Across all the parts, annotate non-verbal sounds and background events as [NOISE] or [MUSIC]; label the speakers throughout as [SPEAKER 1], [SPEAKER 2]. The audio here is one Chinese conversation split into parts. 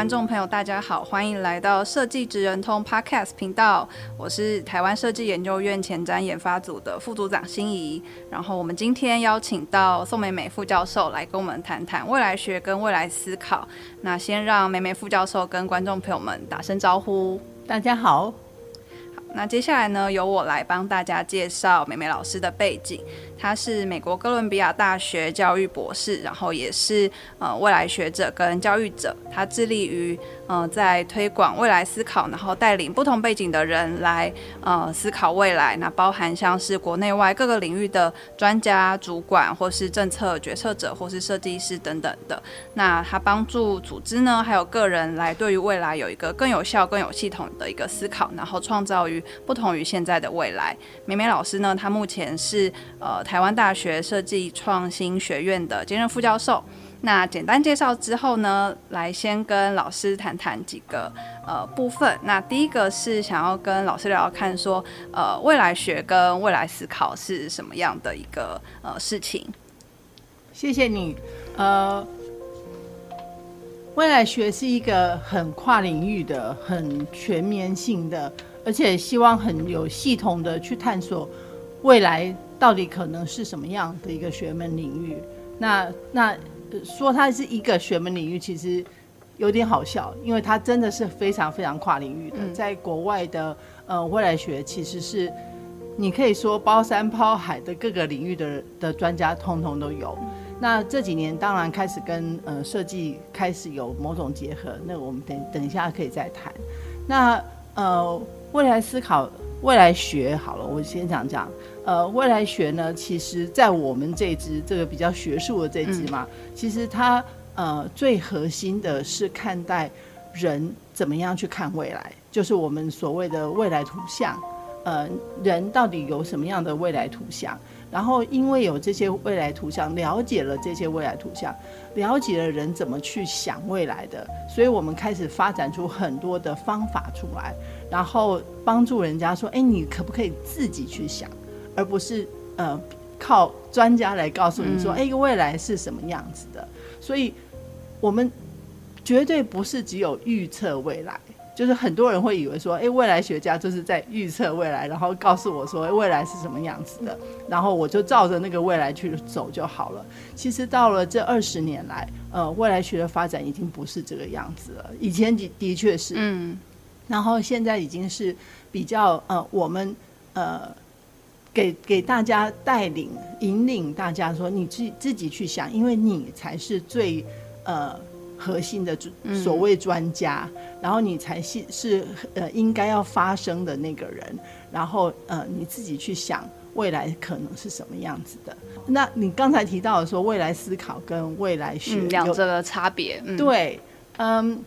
[SPEAKER 1] 观众朋友，大家好，欢迎来到设计职人通 Podcast 频道。我是台湾设计研究院前瞻研发组的副组长心仪。然后我们今天邀请到宋美美副教授来跟我们谈谈未来学跟未来思考。那先让美美副教授跟观众朋友们打声招呼。
[SPEAKER 2] 大家好。
[SPEAKER 1] 好，那接下来呢，由我来帮大家介绍美美老师的背景。他是美国哥伦比亚大学教育博士，然后也是呃未来学者跟教育者。他致力于呃在推广未来思考，然后带领不同背景的人来呃思考未来。那包含像是国内外各个领域的专家、主管，或是政策决策者，或是设计师等等的。那他帮助组织呢，还有个人来对于未来有一个更有效、更有系统的一个思考，然后创造于不同于现在的未来。美美老师呢，他目前是呃。台湾大学设计创新学院的兼任副教授。那简单介绍之后呢，来先跟老师谈谈几个呃部分。那第一个是想要跟老师聊聊看说，呃，未来学跟未来思考是什么样的一个呃事情。
[SPEAKER 2] 谢谢你。呃，未来学是一个很跨领域的、很全面性的，而且希望很有系统的去探索未来。到底可能是什么样的一个学门领域？那那说它是一个学门领域，其实有点好笑，因为它真的是非常非常跨领域的。在国外的呃未来学，其实是你可以说包山包海的各个领域的的专家通通都有。那这几年当然开始跟呃设计开始有某种结合，那我们等等一下可以再谈。那呃未来思考。未来学好了，我先讲讲。呃，未来学呢，其实在我们这支这个比较学术的这支嘛，嗯、其实它呃最核心的是看待人怎么样去看未来，就是我们所谓的未来图像。呃，人到底有什么样的未来图像？然后因为有这些未来图像，了解了这些未来图像，了解了人怎么去想未来的，所以我们开始发展出很多的方法出来。然后帮助人家说：“哎，你可不可以自己去想，而不是呃靠专家来告诉你说，哎，未来是什么样子的？”所以，我们绝对不是只有预测未来，就是很多人会以为说：“哎，未来学家就是在预测未来，然后告诉我说未来是什么样子的，然后我就照着那个未来去走就好了。”其实到了这二十年来，呃，未来学的发展已经不是这个样子了。以前的的确是，嗯。然后现在已经是比较呃，我们呃给给大家带领引领大家说，你自自己去想，因为你才是最呃核心的所谓专家，嗯、然后你才是是呃应该要发声的那个人，然后呃你自己去想未来可能是什么样子的。那你刚才提到的说未来思考跟未来学
[SPEAKER 1] 两者的差别，嗯、
[SPEAKER 2] 对，嗯。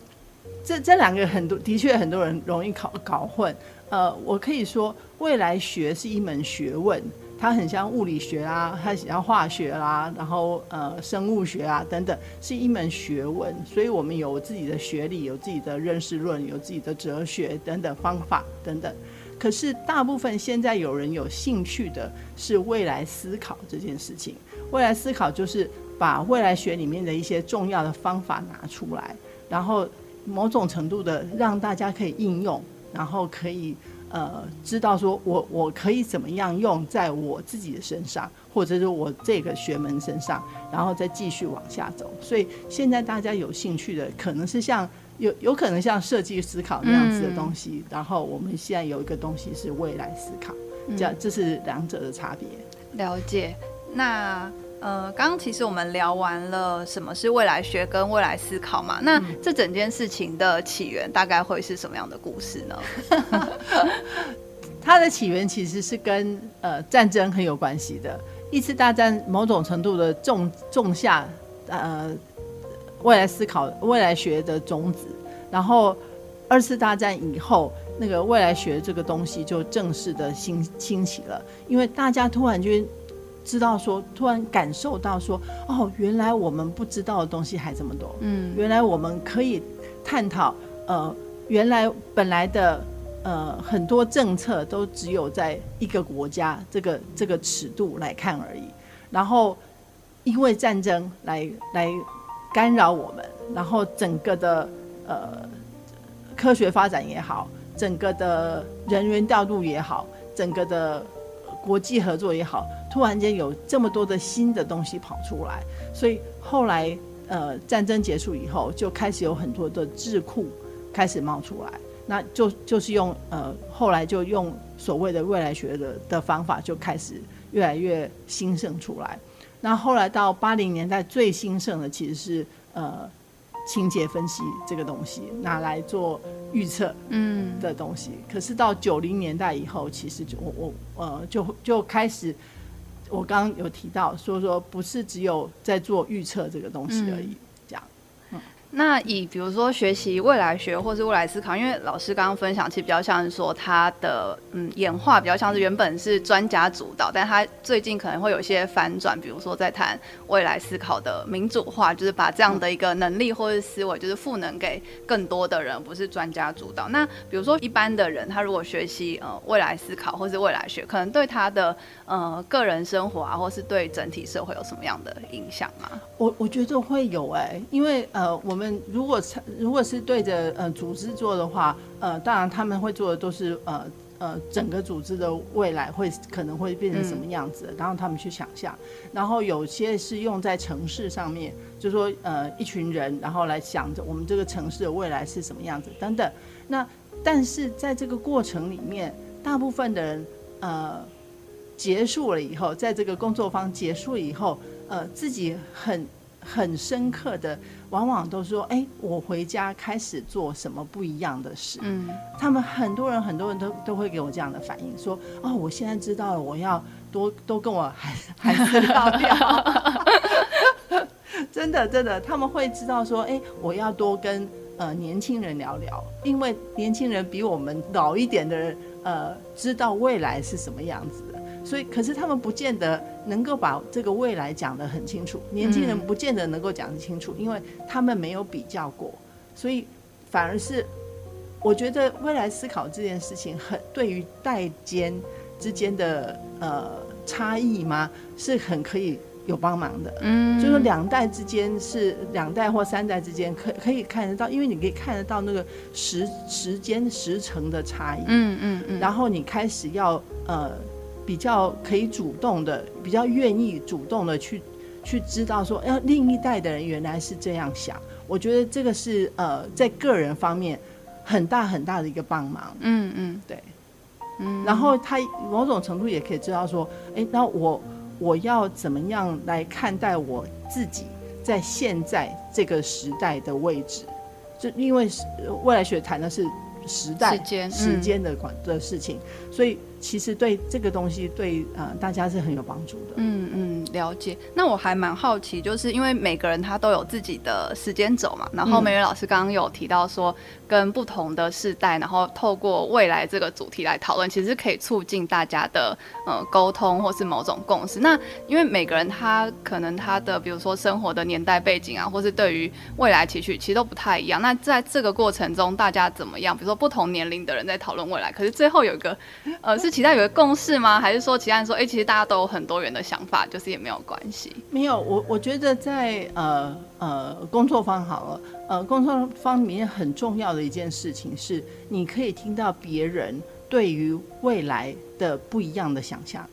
[SPEAKER 2] 这这两个很多的确很多人容易搞搞混，呃，我可以说未来学是一门学问，它很像物理学啊，它很像化学啦、啊，然后呃生物学啊等等，是一门学问，所以我们有自己的学理，有自己的认识论，有自己的哲学等等方法等等。可是大部分现在有人有兴趣的是未来思考这件事情，未来思考就是把未来学里面的一些重要的方法拿出来，然后。某种程度的让大家可以应用，然后可以呃知道说我我可以怎么样用在我自己的身上，或者是我这个学门身上，然后再继续往下走。所以现在大家有兴趣的，可能是像有有可能像设计思考那样子的东西，嗯、然后我们现在有一个东西是未来思考，这样这是两者的差别。
[SPEAKER 1] 了解，那。呃，刚刚其实我们聊完了什么是未来学跟未来思考嘛，那这整件事情的起源大概会是什么样的故事呢？[LAUGHS]
[SPEAKER 2] 它的起源其实是跟呃战争很有关系的。一次大战某种程度的种种下呃未来思考未来学的种子。然后二次大战以后，那个未来学这个东西就正式的兴兴起了，因为大家突然间知道说，突然感受到说，哦，原来我们不知道的东西还这么多，嗯，原来我们可以探讨，呃，原来本来的呃很多政策都只有在一个国家这个这个尺度来看而已，然后因为战争来来干扰我们，然后整个的呃科学发展也好。整个的人员调度也好，整个的国际合作也好，突然间有这么多的新的东西跑出来，所以后来呃战争结束以后，就开始有很多的智库开始冒出来，那就就是用呃后来就用所谓的未来学的的方法，就开始越来越兴盛出来。那后来到八零年代最兴盛的其实是呃。情节分析这个东西拿来做预测，嗯的东西，可是到九零年代以后，其实就我我呃就就开始，我刚刚有提到说说不是只有在做预测这个东西而已。
[SPEAKER 1] 那以比如说学习未来学或是未来思考，因为老师刚刚分享，其实比较像是说他的嗯演化比较像是原本是专家主导，但他最近可能会有一些反转，比如说在谈未来思考的民主化，就是把这样的一个能力或是思维，就是赋能给更多的人，不是专家主导。那比如说一般的人，他如果学习呃未来思考或是未来学，可能对他的呃个人生活啊，或是对整体社会有什么样的影响吗？
[SPEAKER 2] 我我觉得会有哎、因为呃我们。如果如果是对着呃组织做的话，呃，当然他们会做的都是呃呃整个组织的未来会可能会变成什么样子，嗯、然后他们去想象。然后有些是用在城市上面，就说呃一群人，然后来想着我们这个城市的未来是什么样子等等。那但是在这个过程里面，大部分的人呃结束了以后，在这个工作坊结束以后，呃自己很。很深刻的，往往都说：“哎，我回家开始做什么不一样的事。”嗯，他们很多人很多人都都会给我这样的反应，说：“哦，我现在知道了，我要多多跟我孩孩子聊聊。[LAUGHS] ”真的真的，他们会知道说：“哎，我要多跟呃年轻人聊聊，因为年轻人比我们老一点的人，呃，知道未来是什么样子。”所以，可是他们不见得能够把这个未来讲得很清楚。年轻人不见得能够讲得清楚，因为他们没有比较过。所以，反而是我觉得未来思考这件事情，很对于代间之间的呃差异吗，是很可以有帮忙的。嗯，就是说两代之间是两代或三代之间，可可以看得到，因为你可以看得到那个时时间时程的差异。嗯嗯嗯。然后你开始要呃。比较可以主动的，比较愿意主动的去去知道说，哎另一代的人原来是这样想。我觉得这个是呃，在个人方面很大很大的一个帮忙。嗯嗯，对，嗯。然后他某种程度也可以知道说，哎，那我我要怎么样来看待我自己在现在这个时代的位置？就因为未来学谈的是时代、时间、时间的管的事情，所以。其实对这个东西对呃大家是很有帮助的。
[SPEAKER 1] 嗯嗯，了解。那我还蛮好奇，就是因为每个人他都有自己的时间轴嘛。然后美美老师刚刚有提到说，跟不同的世代，然后透过未来这个主题来讨论，其实可以促进大家的呃沟通或是某种共识。那因为每个人他可能他的比如说生活的年代背景啊，或是对于未来期许，其实都不太一样。那在这个过程中，大家怎么样？比如说不同年龄的人在讨论未来，可是最后有一个呃是。其他有个共识吗？还是说其他人说，哎、欸，其实大家都有很多元的想法，就是也没有关系。
[SPEAKER 2] 没有，我我觉得在呃呃工作方好了，呃工作方里面很重要的一件事情是，你可以听到别人对于未来的不一样的想象，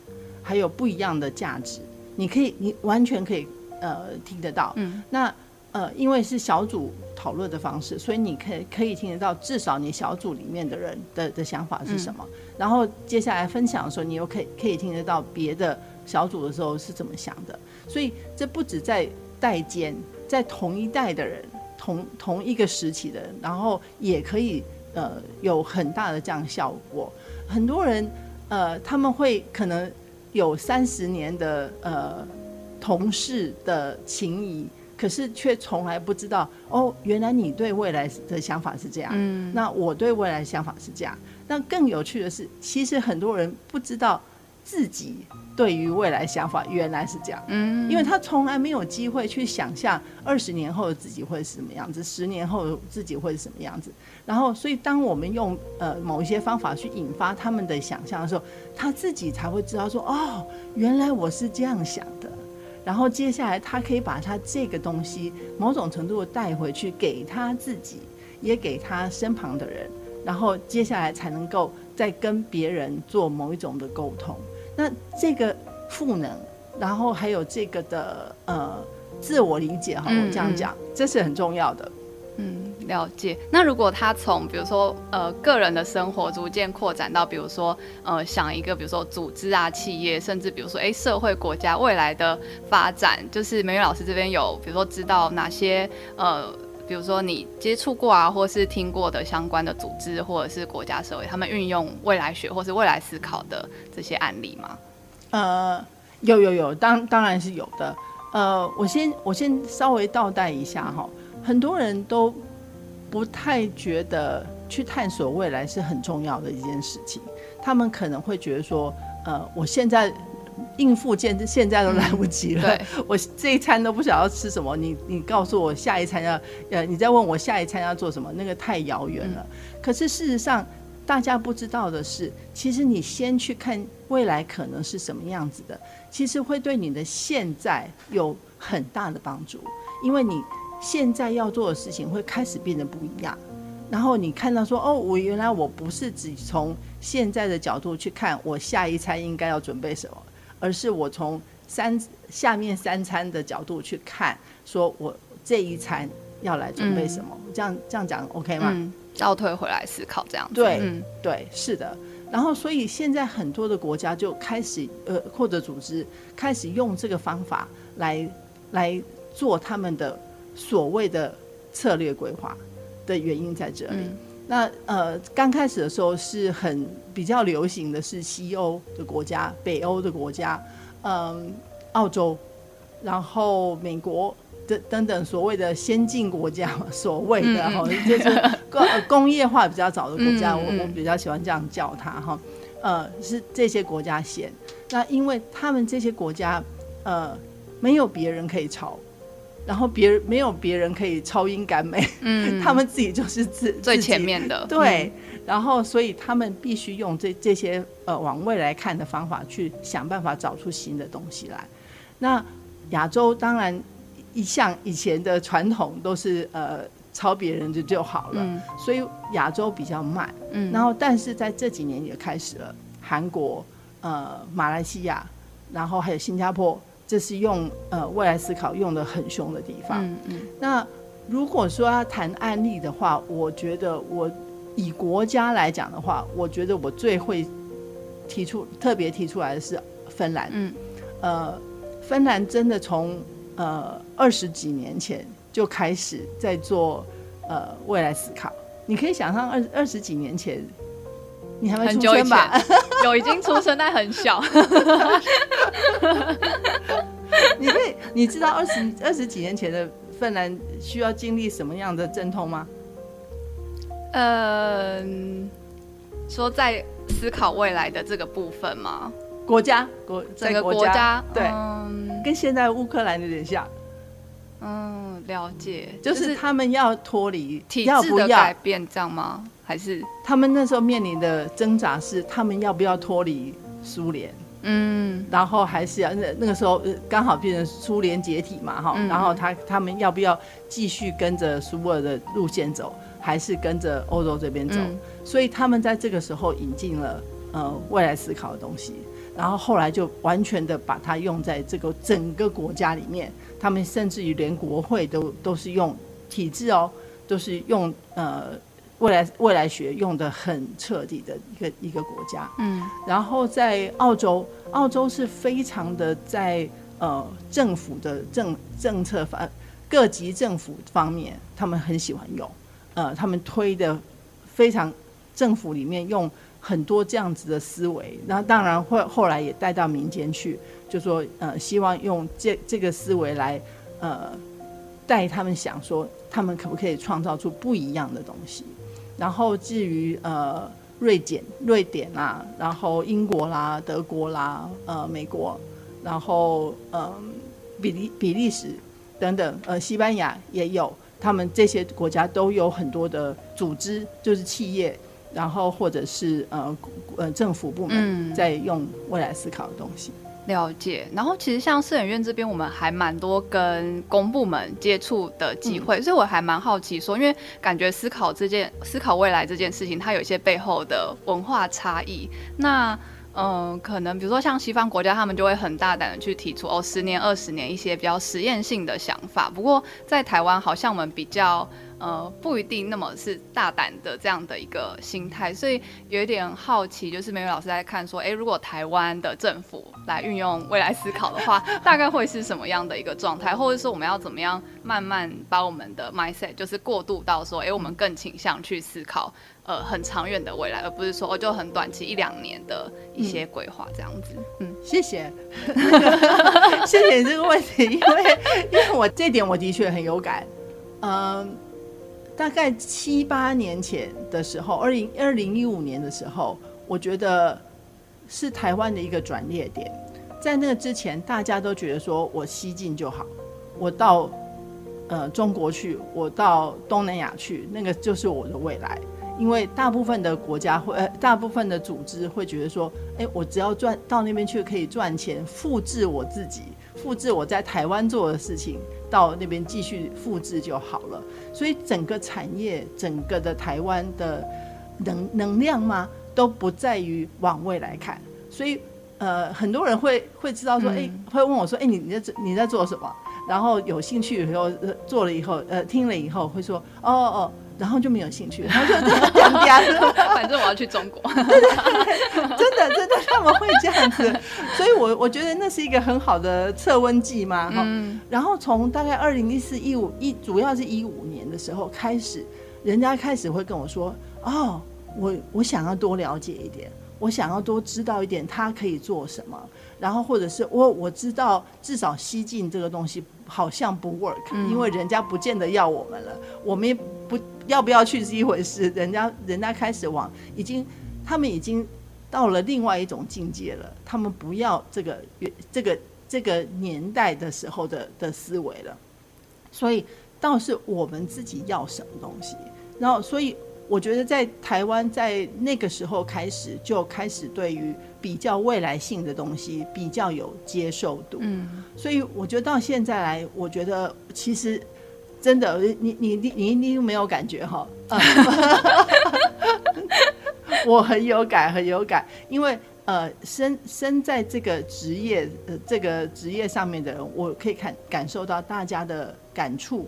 [SPEAKER 2] 还有不一样的价值，你可以，你完全可以呃听得到。嗯，那。呃，因为是小组讨论的方式，所以你可以可以听得到，至少你小组里面的人的的想法是什么。嗯、然后接下来分享的时候，你又可以可以听得到别的小组的时候是怎么想的。所以这不止在代间，在同一代的人，同同一个时期的人，然后也可以呃有很大的这样效果。很多人呃他们会可能有三十年的呃同事的情谊。可是却从来不知道哦，原来你对未来的想法是这样，嗯，那我对未来的想法是这样。那更有趣的是，其实很多人不知道自己对于未来想法原来是这样，嗯，因为他从来没有机会去想象二十年后的自己会是什么样子，十年后自己会是什么样子。然后，所以当我们用呃某一些方法去引发他们的想象的时候，他自己才会知道说，哦，原来我是这样想的。然后接下来，他可以把他这个东西某种程度带回去，给他自己，也给他身旁的人。然后接下来才能够再跟别人做某一种的沟通。那这个赋能，然后还有这个的呃自我理解哈，我这样讲，这是很重要的。
[SPEAKER 1] 了解。那如果他从比如说呃个人的生活逐渐扩展到比如说呃想一个比如说组织啊企业，甚至比如说哎社会国家未来的发展，就是美美老师这边有比如说知道哪些呃比如说你接触过啊，或是听过的相关的组织或者是国家社会，他们运用未来学或是未来思考的这些案例吗？
[SPEAKER 2] 呃，有有有，当当然是有的。呃，我先我先稍微倒带一下哈。很多人都不太觉得去探索未来是很重要的一件事情，他们可能会觉得说，呃，我现在应付现现在都来不及了，嗯、[LAUGHS] 我这一餐都不晓得要吃什么，你你告诉我下一餐要，呃，你再问我下一餐要做什么，那个太遥远了。嗯、可是事实上，大家不知道的是，其实你先去看未来可能是什么样子的，其实会对你的现在有很大的帮助，因为你。现在要做的事情会开始变得不一样，然后你看到说，哦，我原来我不是只从现在的角度去看我下一餐应该要准备什么，而是我从三下面三餐的角度去看，说我这一餐要来准备什么，嗯、这样这样讲 OK 吗？
[SPEAKER 1] 嗯，倒退回来思考这样子。
[SPEAKER 2] 对，嗯、对，是的。然后所以现在很多的国家就开始呃或者组织开始用这个方法来来做他们的。所谓的策略规划的原因在这里。嗯、那呃，刚开始的时候是很比较流行的是西欧的国家、北欧的国家，嗯，澳洲，然后美国的等等所谓的先进国家，所谓的哈，嗯、就是工工业化比较早的国家，[LAUGHS] 嗯、我我比较喜欢这样叫它哈。呃，是这些国家先。那因为他们这些国家呃没有别人可以抄。然后别人没有别人可以超英赶美，嗯，[LAUGHS] 他们自己就是自
[SPEAKER 1] 最前面的，
[SPEAKER 2] 对。嗯、然后所以他们必须用这这些呃往未来看的方法去想办法找出新的东西来。那亚洲当然一向以前的传统都是呃抄别人就就好了，嗯、所以亚洲比较慢，嗯。然后但是在这几年也开始了，韩国、呃马来西亚，然后还有新加坡。这是用呃未来思考用的很凶的地方。嗯嗯。那如果说要谈案例的话，我觉得我以国家来讲的话，我觉得我最会提出特别提出来的是芬兰。嗯。呃，芬兰真的从呃二十几年前就开始在做呃未来思考。你可以想象二二十几年前，你还没出生吧？
[SPEAKER 1] 有已经出生，但很小。[LAUGHS]
[SPEAKER 2] 你可以，你知道二十二十几年前的芬兰需要经历什么样的阵痛吗？
[SPEAKER 1] 嗯，说在思考未来的这个部分吗？
[SPEAKER 2] 国家国
[SPEAKER 1] 这个国家
[SPEAKER 2] 对，嗯、跟现在乌克兰有点像。
[SPEAKER 1] 嗯，了解，
[SPEAKER 2] 就是他们要脱离
[SPEAKER 1] 体制的改变，这样吗？还是
[SPEAKER 2] 他们那时候面临的挣扎是，他们要不要脱离苏联？嗯，然后还是要那那个时候刚好变成苏联解体嘛，哈，嗯、然后他他们要不要继续跟着苏俄的路线走，还是跟着欧洲这边走？嗯、所以他们在这个时候引进了呃未来思考的东西，然后后来就完全的把它用在这个整个国家里面，他们甚至于连国会都都是用体制哦，都是用呃。未来未来学用的很彻底的一个一个国家，嗯，然后在澳洲，澳洲是非常的在呃政府的政政策方各级政府方面，他们很喜欢用，呃，他们推的非常政府里面用很多这样子的思维，那当然会后来也带到民间去，就说呃希望用这这个思维来呃带他们想说，他们可不可以创造出不一样的东西。然后至于呃瑞典、瑞典啦，然后英国啦、德国啦、呃美国，然后呃比利比利时等等，呃西班牙也有，他们这些国家都有很多的组织，就是企业。然后或者是呃呃政府部门在用未来思考的东西。
[SPEAKER 1] 嗯，了解。然后其实像摄影院这边，我们还蛮多跟公部门接触的机会，嗯，所以我还蛮好奇说，因为感觉思考这件思考未来这件事情，它有一些背后的文化差异。那嗯，可能比如说像西方国家，他们就会很大胆的去提出哦，十年、二十年一些比较实验性的想法。不过在台湾，好像我们比较。呃，不一定那么是大胆的这样的一个心态，所以有一点好奇，就是美美老师在看说，哎，如果台湾的政府来运用未来思考的话，[LAUGHS] 大概会是什么样的一个状态，或者说我们要怎么样慢慢把我们的 mindset 就是过渡到说，哎，我们更倾向去思考呃很长远的未来，而不是说哦就很短期一两年的一些规划这样子。嗯，
[SPEAKER 2] 谢谢，[LAUGHS] 谢谢你这个问题，因为因为我这点我的确很有感，嗯。大概七八年前的时候，二零二零一五年的时候，我觉得是台湾的一个转捩点。在那个之前，大家都觉得说我西进就好，我到呃中国去，我到东南亚去，那个就是我的未来。因为大部分的国家会，呃，大部分的组织会觉得说，哎，我只要赚到那边去可以赚钱，复制我自己，复制我在台湾做的事情。到那边继续复制就好了，所以整个产业、整个的台湾的能能量嘛，都不在于往未来看。所以，呃，很多人会会知道说，哎、嗯，会问我说，哎，你你在你在做什么？然后有兴趣以后做了以后，呃，听了以后会说，哦哦。然后就没有兴趣，[LAUGHS] 然后就这样 [LAUGHS]
[SPEAKER 1] 反正我要去中国。
[SPEAKER 2] 对 [LAUGHS] 对对，真的真的他们会这样子，所以我我觉得那是一个很好的测温计嘛。嗯。然后从大概二零一四一五一，主要是一五年的时候开始，人家开始会跟我说：“哦，我我想要多了解一点，我想要多知道一点，他可以做什么。”然后或者是我我知道，至少西进这个东西好像不 work，嗯，因为人家不见得要我们了，我们也不。要不要去是一回事，[LAUGHS] 人家人家开始往已经，他们已经到了另外一种境界了，他们不要这个这个这个年代的时候的的思维了，所以倒是我们自己要什么东西，然后所以我觉得在台湾在那个时候开始就开始对于比较未来性的东西比较有接受度，嗯，所以我觉得到现在来，我觉得其实。真的，你你你你一定没有感觉哈？嗯、[LAUGHS] 我很有感，很有感，因为呃，身身在这个职业呃这个职业上面的人，我可以看感受到大家的感触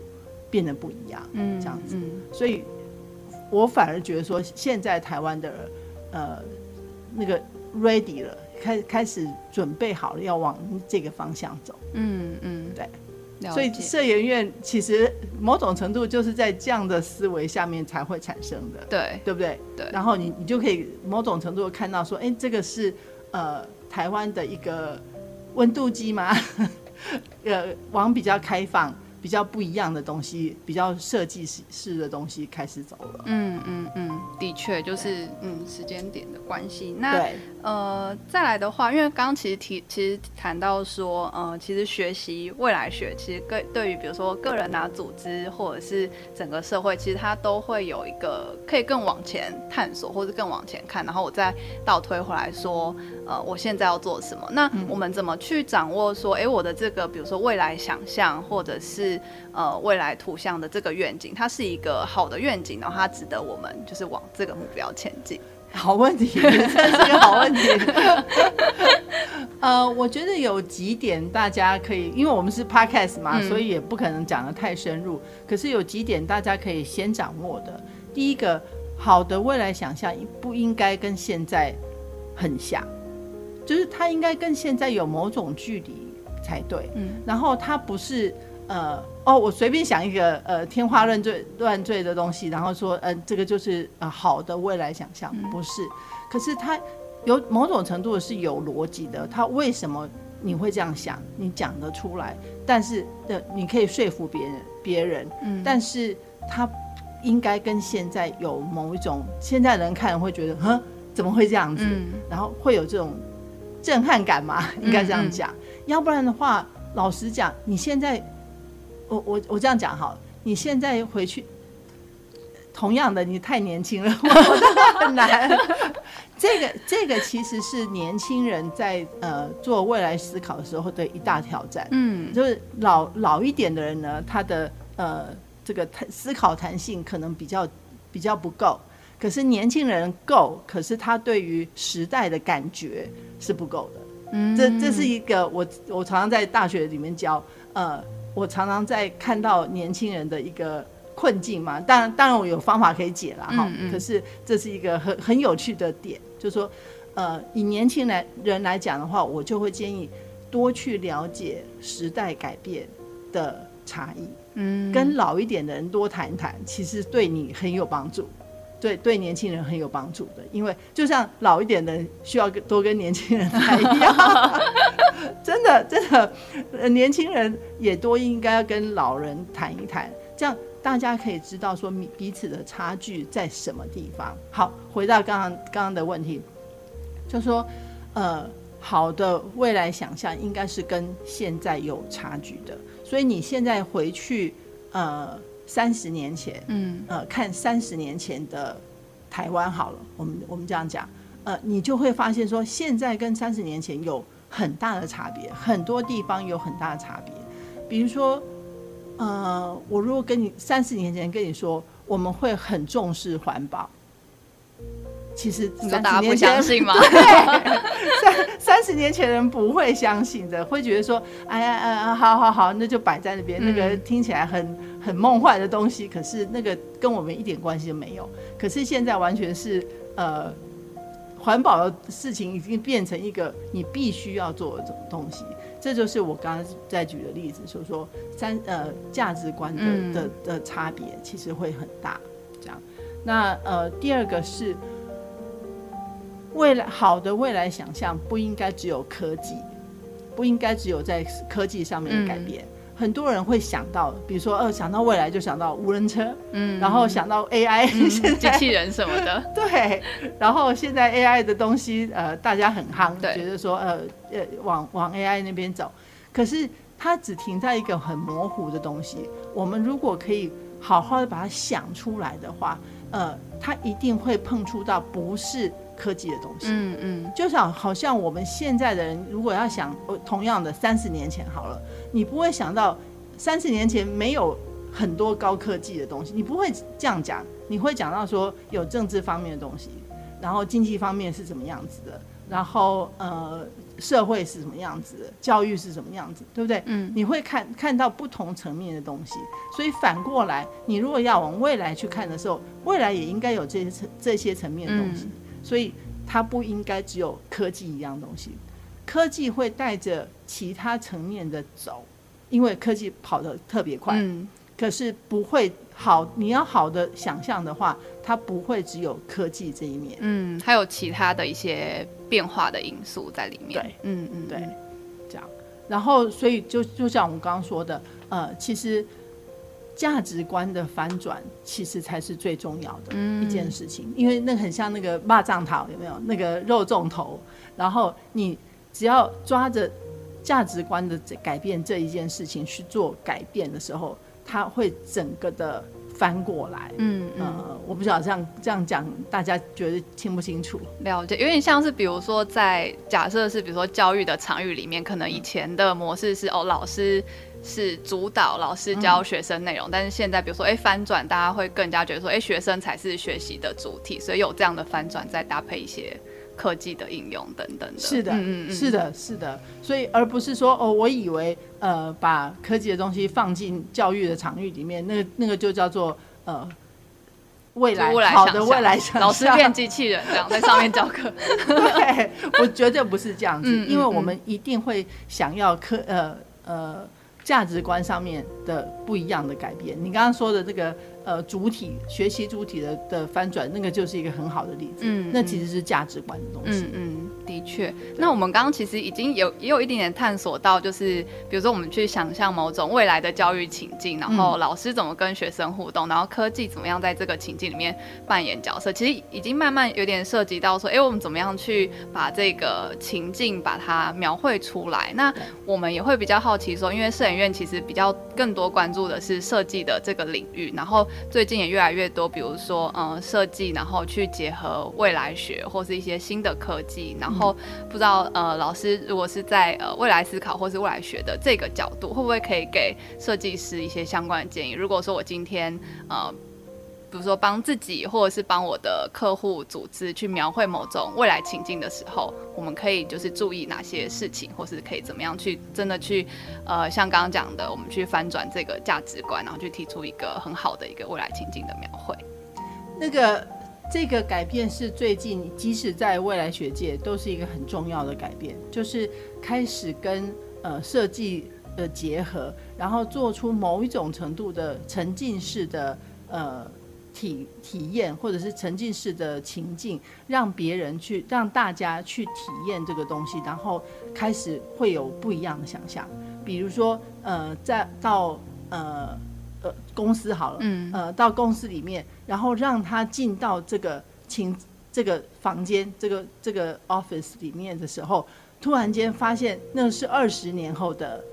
[SPEAKER 2] 变得不一样，嗯，这样子，嗯、所以我反而觉得说，现在台湾的呃那个 ready 了，开开始准备好了，要往这个方向走，嗯嗯，对。所以社研院其实某种程度就是在这样的思维下面才会产生的，
[SPEAKER 1] 对
[SPEAKER 2] 对不对？
[SPEAKER 1] 对。
[SPEAKER 2] 然后你你就可以某种程度看到说，哎，这个是呃台湾的一个温度计吗？[LAUGHS] 呃，往比较开放。比较不一样的东西，比较设计式的东西开始走了。
[SPEAKER 1] 嗯嗯嗯，的确就是嗯时间点的关系。那呃再来的话，因为刚刚其实提其实谈到说，呃其实学习未来学，其实个对于比如说个人啊、组织或者是整个社会，其实它都会有一个可以更往前探索，或者更往前看，然后我再倒推回来说，呃我现在要做什么？那我们怎么去掌握说，哎、欸、我的这个比如说未来想象，或者是呃，未来图像的这个愿景，它是一个好的愿景，然后它值得我们就是往这个目标前进。[LAUGHS]
[SPEAKER 2] 好问题，这是个好问题。[LAUGHS] 呃，我觉得有几点大家可以，因为我们是 podcast 嘛，嗯、所以也不可能讲得太深入。可是有几点大家可以先掌握的。第一个，好的未来想象不应该跟现在很像，就是它应该跟现在有某种距离才对。嗯，然后它不是。呃哦，我随便想一个呃天花乱坠乱坠的东西，然后说，嗯、呃，这个就是呃好的未来想象，不是。可是它有某种程度是有逻辑的，它为什么你会这样想，你讲得出来，但是的你可以说服别人，别人，嗯，但是他应该跟现在有某一种现在人看会觉得，哼，怎么会这样子？嗯、然后会有这种震撼感嘛？应该这样讲，嗯嗯，要不然的话，老实讲，你现在，我我我这样讲好，你现在回去。同样的，你太年轻了，我很难。[LAUGHS] 这个这个其实是年轻人在呃做未来思考的时候的一大挑战。嗯，就是老老一点的人呢，他的呃这个思考弹性可能比较比较不够，可是年轻人够，可是他对于时代的感觉是不够的。嗯，这这是一个我我常常在大学里面教，呃，我常常在看到年轻人的一个。困境嘛，当然当然我有方法可以解了哈。嗯嗯，可是这是一个很很有趣的点，就是说，呃，以年轻来人来讲的话，我就会建议多去了解时代改变的差异，嗯，跟老一点的人多谈谈，其实对你很有帮助，对对年轻人很有帮助的，因为就像老一点的需要多跟年轻人谈一样，[LAUGHS] 真的真的，呃年轻人也多应该要跟老人谈一谈，这样。大家可以知道说彼此的差距在什么地方。好，回到刚刚刚刚的问题，就说，呃，好的未来想象应该是跟现在有差距的。所以你现在回去，呃，三十年前，嗯，呃，看三十年前的台湾好了，我们我们这样讲，呃，你就会发现说，现在跟三十年前有很大的差别，很多地方有很大的差别，比如说。呃，我如果跟你三十年前跟你说，我们会很重视环保，其实三十年前
[SPEAKER 1] 相信吗？[LAUGHS]
[SPEAKER 2] 三三十年前人不会相信的，会觉得说，哎呀，呃，好好好，那就摆在那边，嗯、那个听起来很很梦幻的东西，可是那个跟我们一点关系都没有。可是现在完全是呃，环保的事情已经变成一个你必须要做的东西。这就是我刚刚在举的例子，就是说三呃价值观的、嗯、的的差别其实会很大，这样。那呃第二个是未来好的未来想象不应该只有科技，不应该只有在科技上面的改变。嗯很多人会想到，比如说，呃，想到未来就想到无人车，嗯，然后想到 AI，
[SPEAKER 1] 嗯、[LAUGHS] 现在机器人什么的，[LAUGHS]
[SPEAKER 2] 对，然后现在 AI 的东西，呃，大家很夯，
[SPEAKER 1] 对
[SPEAKER 2] 觉得说，呃，呃，往往 AI 那边走，可是它只停在一个很模糊的东西。我们如果可以好好的把它想出来的话，呃，它一定会碰触到不是。科技的东西，嗯嗯，就像好像我们现在的人，如果要想同样的三十年前好了，你不会想到三十年前没有很多高科技的东西，你不会这样讲，你会讲到说有政治方面的东西，然后经济方面是什么样子的，然后呃社会是什么样子的，教育是什么样子，对不对？嗯，你会看看到不同层面的东西，所以反过来，你如果要往未来去看的时候，未来也应该有这些层这些层面的东西。嗯所以它不应该只有科技一样东西，科技会带着其他层面的走，因为科技跑得特别快。嗯，可是不会好，你要好的想象的话，它不会只有科技这一面。
[SPEAKER 1] 嗯，还有其他的一些变化的因素在里面。
[SPEAKER 2] 对，嗯嗯，对，这样。然后，所以就就像我们刚刚说的，呃，其实。价值观的翻转，其实才是最重要的一件事情，嗯、因为那很像那个蚂蚱头，有没有那个肉粽头？然后你只要抓着价值观的改变这一件事情去做改变的时候，它会整个的翻过来。嗯嗯、呃，我不晓得这样这样讲，大家觉得清不清楚？
[SPEAKER 1] 了解，有点像是比如说在假设是比如说教育的场域里面，可能以前的模式是哦，老师。是主导老师教学生内容，嗯、但是现在比如说，哎、欸，翻转，大家会更加觉得说，哎、欸，学生才是学习的主体，所以有这样的翻转，再搭配一些科技的应用等等的。
[SPEAKER 2] 是的，嗯嗯是的，是的。所以而不是说，哦，我以为，呃，把科技的东西放进教育的场域里面，那个那个就叫做呃未来好的未来想，
[SPEAKER 1] 老师变机器人这样在上面教课。[LAUGHS]
[SPEAKER 2] 对，我绝对不是这样子，因为我们一定会想要科呃呃。价值观上面的不一样的改变，你刚刚说的这个呃主体学习主体的的翻转，那个就是一个很好的例子。
[SPEAKER 1] 嗯，
[SPEAKER 2] 那其实是价值观的东西。
[SPEAKER 1] 嗯嗯，的确。那我们刚刚其实已经有也有一点点探索到，就是比如说我们去想象某种未来的教育情境，然后老师怎么跟学生互动，然后科技怎么样在这个情境里面扮演角色。其实已经慢慢有点涉及到说，哎，我们怎么样去把这个情境把它描绘出来？那我们也会比较好奇说，因为摄影院其实比较更多关注的是设计的这个领域，然后最近也越来越多，比如说，嗯，设计，然后去结合未来学或是一些新的科技，然后不知道，呃，老师如果是在呃未来思考或是未来学的这个角度，会不会可以给设计师一些相关的建议？如果说我今天，呃。比如说帮自己，或者是帮我的客户组织去描绘某种未来情境的时候，我们可以就是注意哪些事情，或是可以怎么样去真的去，呃，像刚刚讲的，我们去翻转这个价值观，然后去提出一个很好的一个未来情境的描绘。
[SPEAKER 2] 那个这个改变是最近，即使在未来学界都是一个很重要的改变，就是开始跟呃设计的结合，然后做出某一种程度的沉浸式的呃。体体验或者是沉浸式的情境，让别人去让大家去体验这个东西，然后开始会有不一样的想象。比如说，呃，在到呃呃公司好了，嗯，呃到公司里面，然后让他进到这个情这个房间这个这个 office 里面的时候，突然间发现那是二十年后的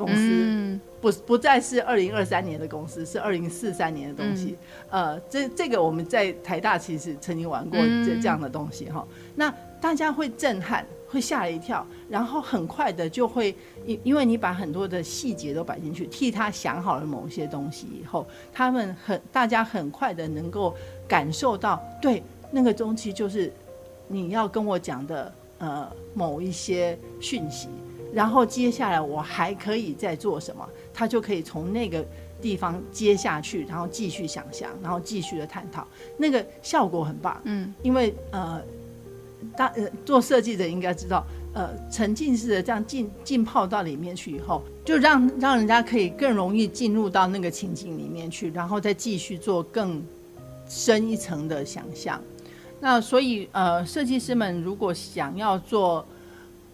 [SPEAKER 2] 公司。嗯不不再是二零二三年的公司，是二零四三年的东西。嗯、呃，这这个我们在台大其实曾经玩过这这样的东西哈、嗯。那大家会震撼，会吓了一跳，然后很快的就会因因为你把很多的细节都摆进去，替他想好了某些东西以后，他们很大家很快的能够感受到，对那个东西就是你要跟我讲的呃某一些讯息。然后接下来我还可以再做什么？他就可以从那个地方接下去，然后继续想象，然后继续的探讨，那个效果很棒。嗯，因为呃，当呃做设计的应该知道，呃，沉浸式的这样浸浸泡到里面去以后，就让让人家可以更容易进入到那个情景里面去，然后再继续做更深一层的想象。那所以呃，设计师们如果想要做。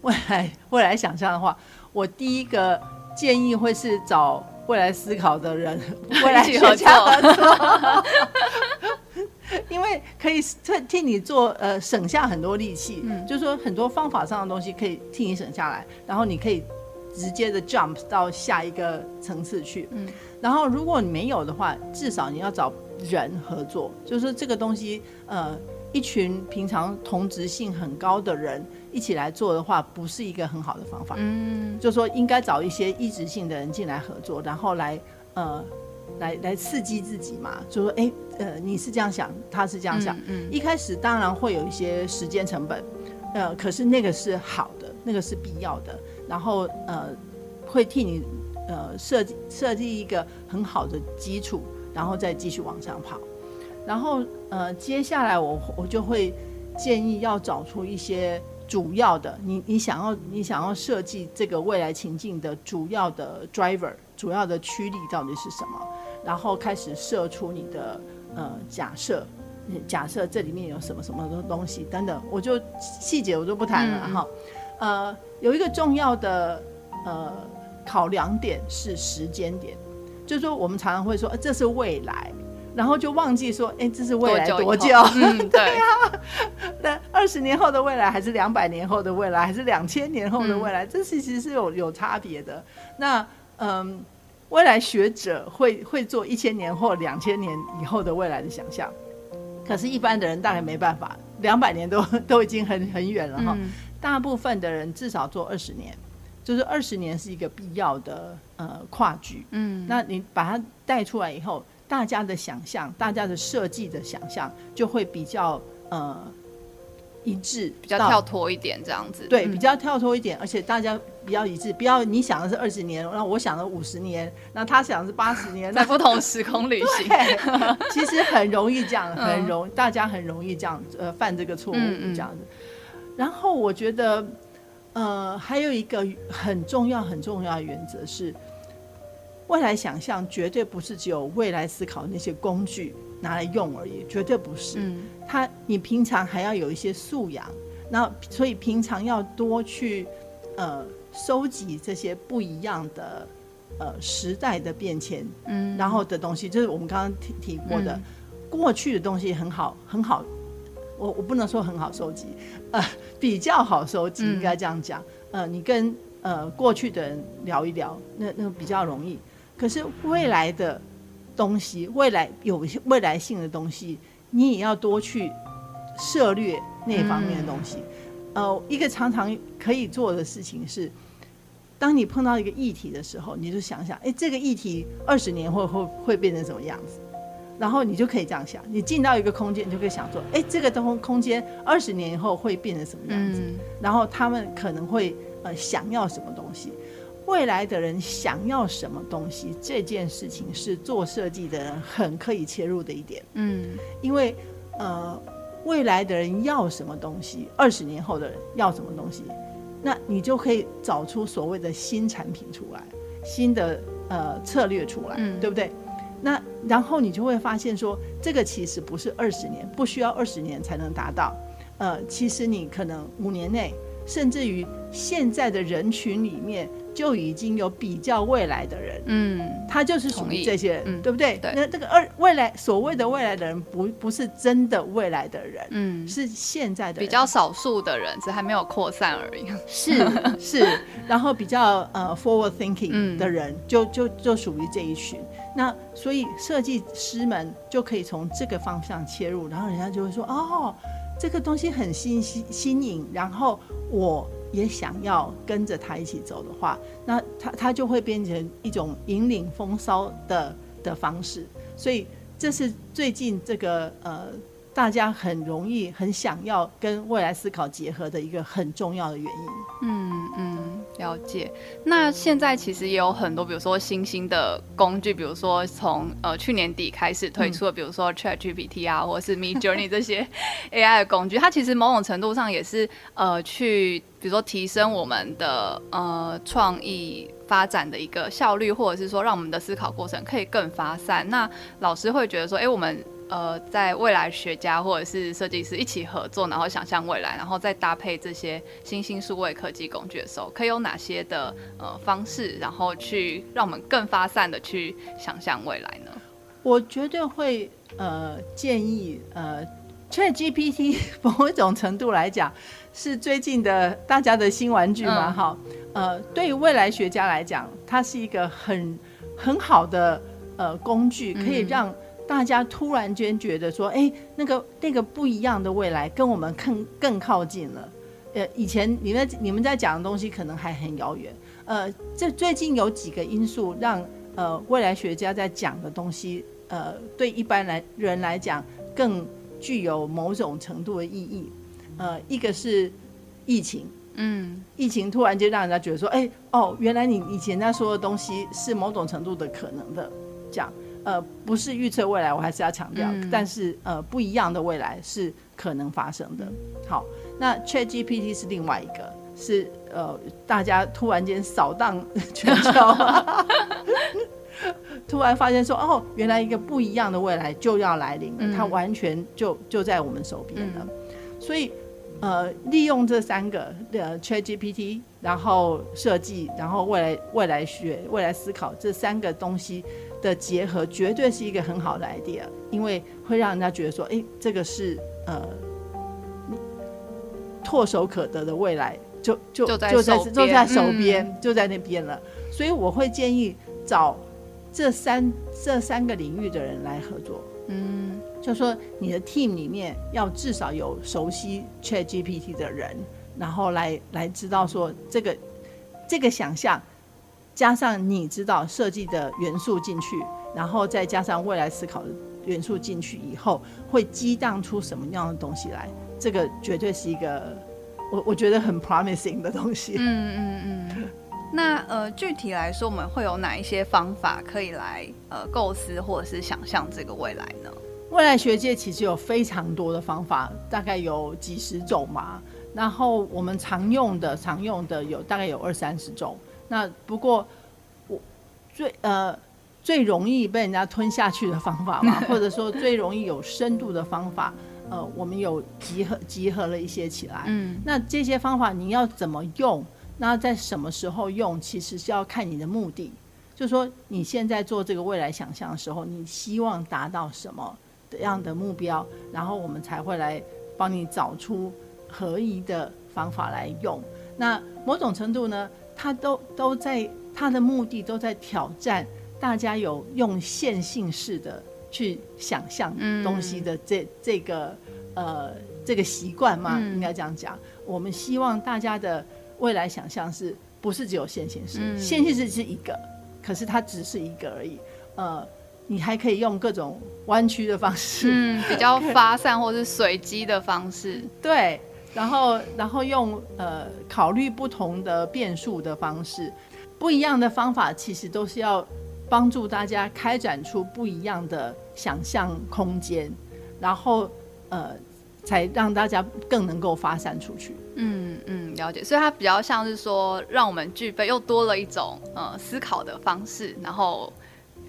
[SPEAKER 2] 未来未来想象的话，我第一个建议会是找未来思考的人，[LAUGHS] 未来学家。合作，因为可以替替你做呃省下很多力气，嗯，就是说很多方法上的东西可以替你省下来，然后你可以直接的 jump 到下一个层次去，嗯，然后如果你没有的话，至少你要找人合作，就是说这个东西呃一群平常同质性很高的人。一起来做的话，不是一个很好的方法。嗯，就说应该找一些一直性的人进来合作，然后来呃，来来刺激自己嘛。就说，哎，呃，你是这样想，他是这样想。嗯，嗯，一开始当然会有一些时间成本，呃，可是那个是好的，那个是必要的。然后呃，会替你呃设计设计一个很好的基础，然后再继续往上跑。然后呃，接下来我我就会建议要找出一些。主要的，你你想要你想要设计这个未来情境的主要的 driver，主要的驱力到底是什么？然后开始设出你的呃假设，假设这里面有什么什么的东西等等，我就细节我就不谈了哈、嗯。呃，有一个重要的呃考量点是时间点，就是说我们常常会说，呃，这是未来。然后就忘记说，哎，这是未来多久？[LAUGHS] 对呀、啊。那二十年后的未来，还是两百年后的未来，还是两千年后的未来？嗯、这其实是有有差别的。那嗯，未来学者会会做一千年或两千年以后的未来的想象，可是，一般的人大概没办法，两百年都 [LAUGHS] 都已经很很远了哈、嗯。大部分的人至少做二十年，就是二十年是一个必要的呃跨距。嗯，那你把它带出来以后。大家的想象，大家的设计的想象就会比较呃一致，
[SPEAKER 1] 比较跳脱一点这样子。
[SPEAKER 2] 对，比较跳脱一点，而且大家比较一致。不要你想的是二十年，那我想的五十年，那他想的是八十年，
[SPEAKER 1] 在不同时空旅行。[LAUGHS]
[SPEAKER 2] 其实很容易这样，很容、嗯，大家很容易这样呃犯这个错误这样子。然后我觉得呃还有一个很重要很重要的原则是。未来想象绝对不是只有未来思考那些工具拿来用而已，绝对不是。嗯，他你平常还要有一些素养，那所以平常要多去呃收集这些不一样的呃时代的变迁，嗯，然后的东西，就是我们刚刚提提过的、嗯、过去的东西很好很好，我我不能说很好收集，呃，比较好收集，应该这样讲，嗯、呃，你跟呃过去的人聊一聊，那那个比较容易。可是未来的东西，未来有未来性的东西，你也要多去涉略那方面的东西。嗯、呃，一个常常可以做的事情是，当你碰到一个议题的时候，你就想想，哎，这个议题二十年会会会变成什么样子？然后你就可以这样想，你进到一个空间，你就可以想说，哎，这个东空间二十年以后会变成什么样子？嗯、然后他们可能会呃想要什么东西？未来的人想要什么东西，这件事情是做设计的人很可以切入的一点。嗯，因为呃，未来的人要什么东西，二十年后的人要什么东西，那你就可以找出所谓的新产品出来，新的呃策略出来，嗯，对不对？那然后你就会发现说，这个其实不是二十年，不需要二十年才能达到。呃，其实你可能五年内，甚至于现在的人群里面。就已经有比较未来的人，嗯，他就是属于这些人，嗯，对不对？对。那这个二未来所谓的未来的人，不不是真的未来的人，嗯，是现在的人，
[SPEAKER 1] 比较少数的人，只还没有扩散而已。
[SPEAKER 2] 是 [LAUGHS] 是，然后比较呃 forward thinking 的人，嗯，就就就属于这一群。那所以设计师们就可以从这个方向切入，然后人家就会说，哦，这个东西很新新新颖，然后我。也想要跟着他一起走的话，那他他就会变成一种引领风骚的的方式，所以这是最近这个呃。大家很容易很想要跟未来思考结合的一个很重要的原因。
[SPEAKER 1] 嗯嗯，了解。那现在其实也有很多，比如说新兴的工具，比如说从呃去年底开始推出的，比如说 ChatGPT 啊，或者是 Midjourney 这些 [LAUGHS] AI 的工具，它其实某种程度上也是呃去，比如说提升我们的呃创意发展的一个效率，或者是说让我们的思考过程可以更发散。那老师会觉得说，哎、欸，我们。呃，在未来学家或者是设计师一起合作，然后想象未来，然后再搭配这些新兴数位科技工具的时候，可以有哪些的呃方式，然后去让我们更发散的去想象未来呢？
[SPEAKER 2] 我绝对会呃建议呃，ChatGPT 某一种程度来讲是最近的大家的新玩具嘛，哈、嗯，呃，对于未来学家来讲，它是一个很很好的呃工具，可以让。大家突然间觉得说，哎、欸，那个那个不一样的未来跟我们更更靠近了。呃，以前你们你们在讲的东西可能还很遥远。呃，这最近有几个因素让呃未来学家在讲的东西，呃，对一般来人来讲更具有某种程度的意义。呃，一个是疫情，嗯，疫情突然间让人家觉得说，哎、欸，哦，原来你以前在说的东西是某种程度的可能的，这样。呃，不是预测未来，我还是要强调。嗯、但是，呃，不一样的未来是可能发生的。好，那 ChatGPT 是另外一个，是呃，大家突然间扫荡 [LAUGHS] 全球，突然发现说，哦，原来一个不一样的未来就要来临了，嗯、它完全就就在我们手边了。嗯、所以，呃，利用这三个呃 ChatGPT，然后设计，然后未来未来学、未来思考这三个东西。的结合绝对是一个很好的 idea，因为会让人家觉得说，哎，这个是呃唾手可得的未来，就就就在就在手边，嗯、就在那边了。所以我会建议找这三这三个领域的人来合作。嗯，就说你的 team 里面要至少有熟悉 ChatGPT 的人，然后来来知道说这个这个想象。加上你知道设计的元素进去，然后再加上未来思考的元素进去以后，会激荡出什么样的东西来？这个绝对是一个我我觉得很 promising 的东西。嗯嗯嗯。
[SPEAKER 1] 那呃，具体来说，我们会有哪一些方法可以来呃构思或者是想象这个未来呢？
[SPEAKER 2] 未来学界其实有非常多的方法，大概有几十种嘛。然后我们常用的常用的有大概有二三十种。那不过，我最呃最容易被人家吞下去的方法嘛，[LAUGHS] 或者说最容易有深度的方法，呃，我们有集合集合了一些起来。嗯，那这些方法你要怎么用？那在什么时候用？其实是要看你的目的，就是说你现在做这个未来想象的时候，你希望达到什么样的目标，然后我们才会来帮你找出合宜的方法来用。那某种程度呢，它都都在他的目的都在挑战大家有用线性式的去想象东西的这、嗯、这个呃这个习惯嘛，应该这样讲。我们希望大家的。未来想象是不是只有线性式？嗯、线性式是一个，可是它只是一个而已。呃，你还可以用各种弯曲的方式，
[SPEAKER 1] 嗯，比较发散或是随机的方式。[LAUGHS]
[SPEAKER 2] 对，然后然后用呃考虑不同的变数的方式，不一样的方法其实都是要帮助大家开展出不一样的想象空间，然后呃。才让大家更能够发散出去。
[SPEAKER 1] 嗯嗯，了解。所以它比较像是说，让我们具备又多了一种呃思考的方式。然后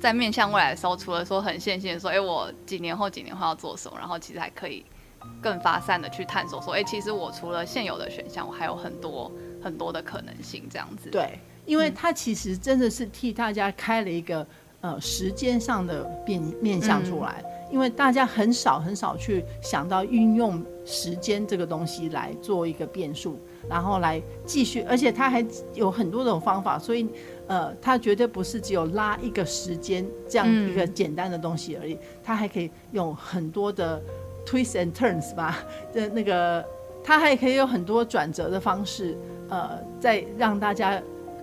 [SPEAKER 1] 在面向未来的时候，除了说很线性的说，哎、我几年后几年后要做什么，然后其实还可以更发散的去探索，说，哎、欸，其实我除了现有的选项，我还有很多很多的可能性，这样子。
[SPEAKER 2] 对，因为它其实真的是替大家开了一个呃时间上的变面向出来。嗯因为大家很少很少去想到运用时间这个东西来做一个变数，然后来继续，而且它还有很多种方法，所以呃，它绝对不是只有拉一个时间这样一个简单的东西而已，它还可以用很多的 twist and turns 吧，[LAUGHS] 的那个它还可以有很多转折的方式，呃，再让大家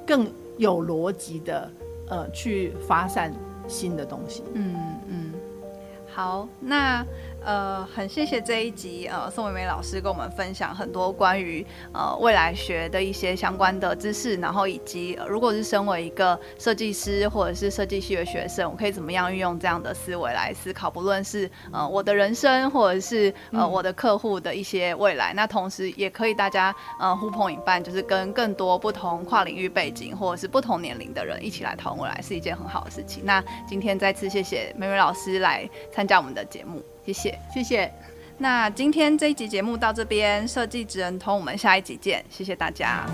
[SPEAKER 2] 更有逻辑的呃去发散新的东西。嗯嗯。
[SPEAKER 1] 好，那。呃，很谢谢这一集，呃，宋美美老师跟我们分享很多关于呃未来学的一些相关的知识，然后以及、如果是身为一个设计师或者是设计系的学生，我可以怎么样运用这样的思维来思考，不论是呃我的人生，或者是呃我的客户的一些未来。那同时也可以大家呃呼朋引伴，就是跟更多不同跨领域背景或者是不同年龄的人一起来讨论未来，是一件很好的事情。那今天再次谢谢美美老师来参加我们的节目。谢谢，
[SPEAKER 2] 谢谢。
[SPEAKER 1] 那今天这一集节目到这边，设计职人通，我们下一集见。谢谢大家。